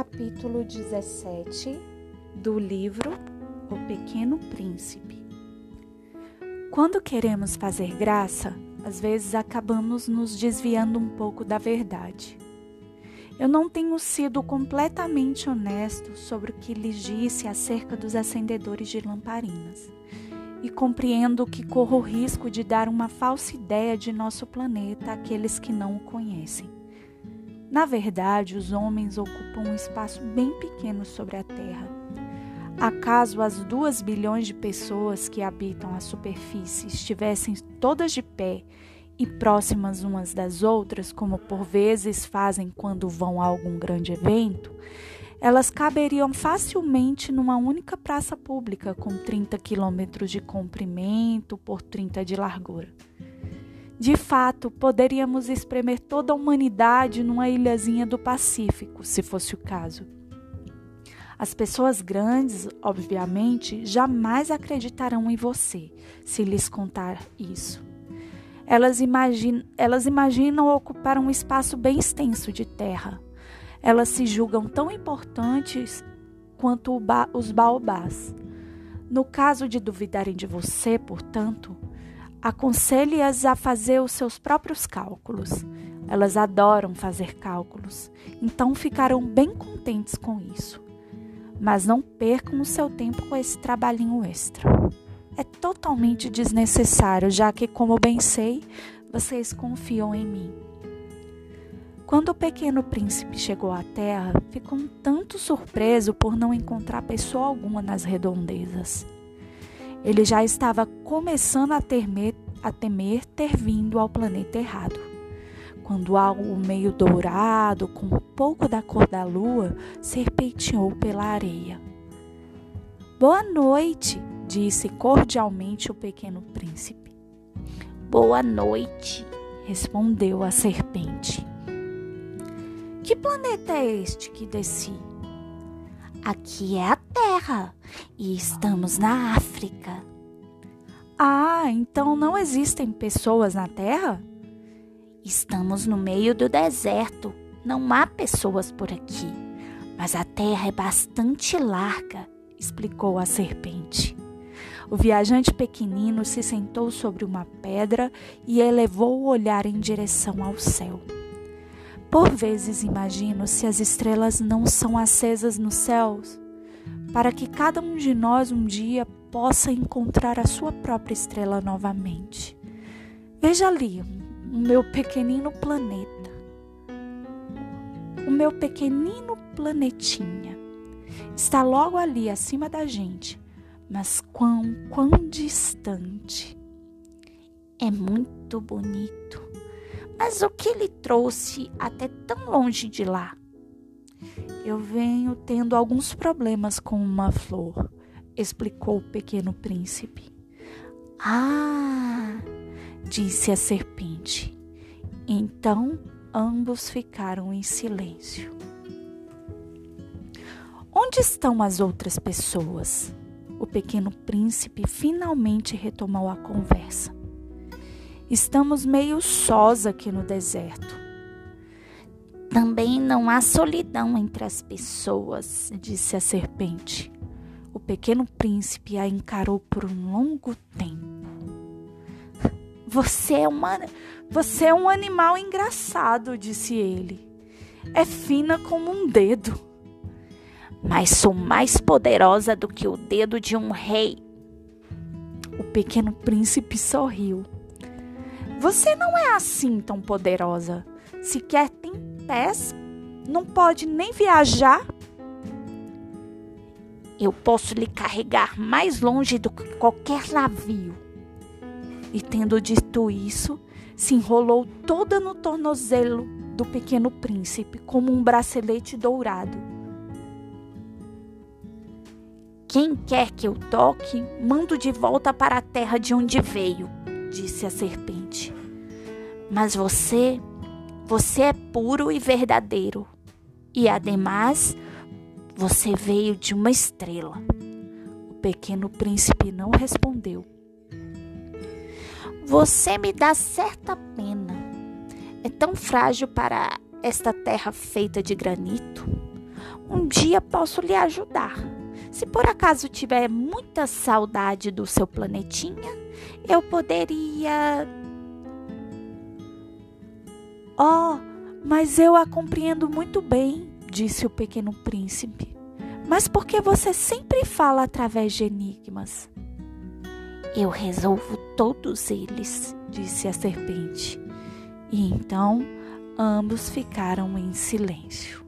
capítulo 17 do livro O Pequeno Príncipe. Quando queremos fazer graça, às vezes acabamos nos desviando um pouco da verdade. Eu não tenho sido completamente honesto sobre o que lhes disse acerca dos acendedores de lamparinas. E compreendo que corro o risco de dar uma falsa ideia de nosso planeta àqueles que não o conhecem. Na verdade, os homens ocupam um espaço bem pequeno sobre a Terra. Acaso as duas bilhões de pessoas que habitam a superfície estivessem todas de pé e próximas umas das outras, como por vezes fazem quando vão a algum grande evento, elas caberiam facilmente numa única praça pública com 30 quilômetros de comprimento por 30 de largura. De fato, poderíamos espremer toda a humanidade numa ilhazinha do Pacífico, se fosse o caso. As pessoas grandes, obviamente, jamais acreditarão em você se lhes contar isso. Elas, imagin elas imaginam ocupar um espaço bem extenso de terra. Elas se julgam tão importantes quanto ba os baobás. No caso de duvidarem de você, portanto, Aconselhe-as a fazer os seus próprios cálculos. Elas adoram fazer cálculos, então ficarão bem contentes com isso. Mas não percam o seu tempo com esse trabalhinho extra. É totalmente desnecessário, já que, como bem sei, vocês confiam em mim. Quando o pequeno príncipe chegou à terra, ficou um tanto surpreso por não encontrar pessoa alguma nas redondezas. Ele já estava começando a temer, a temer ter vindo ao planeta errado. Quando algo meio dourado, com um pouco da cor da lua, serpenteou pela areia. Boa noite, disse cordialmente o pequeno príncipe. Boa noite, respondeu a serpente. Que planeta é este que desci? Aqui é a Terra e estamos na África. Ah, então não existem pessoas na Terra? Estamos no meio do deserto. Não há pessoas por aqui. Mas a terra é bastante larga, explicou a serpente. O viajante pequenino se sentou sobre uma pedra e elevou o olhar em direção ao céu. Por vezes imagino se as estrelas não são acesas nos céus, para que cada um de nós um dia possa encontrar a sua própria estrela novamente. Veja ali o meu pequenino planeta, o meu pequenino planetinha. Está logo ali acima da gente, mas quão, quão distante. É muito bonito. Mas o que lhe trouxe até tão longe de lá? Eu venho tendo alguns problemas com uma flor, explicou o pequeno príncipe. Ah, disse a serpente. Então ambos ficaram em silêncio. Onde estão as outras pessoas? O pequeno príncipe finalmente retomou a conversa. Estamos meio sós aqui no deserto. Também não há solidão entre as pessoas, disse a serpente. O pequeno príncipe a encarou por um longo tempo. Você é uma, você é um animal engraçado, disse ele. É fina como um dedo. Mas sou mais poderosa do que o dedo de um rei. O pequeno príncipe sorriu. Você não é assim tão poderosa. Sequer tem pés, não pode nem viajar. Eu posso lhe carregar mais longe do que qualquer navio. E tendo dito isso, se enrolou toda no tornozelo do pequeno príncipe, como um bracelete dourado. Quem quer que eu toque, mando de volta para a terra de onde veio disse a serpente. Mas você, você é puro e verdadeiro. E ademais, você veio de uma estrela. O pequeno príncipe não respondeu. Você me dá certa pena. É tão frágil para esta terra feita de granito. um dia posso lhe ajudar. Se por acaso tiver muita saudade do seu planetinha, eu poderia. Oh, mas eu a compreendo muito bem, disse o pequeno príncipe. Mas por que você sempre fala através de enigmas? Eu resolvo todos eles, disse a serpente. E então ambos ficaram em silêncio.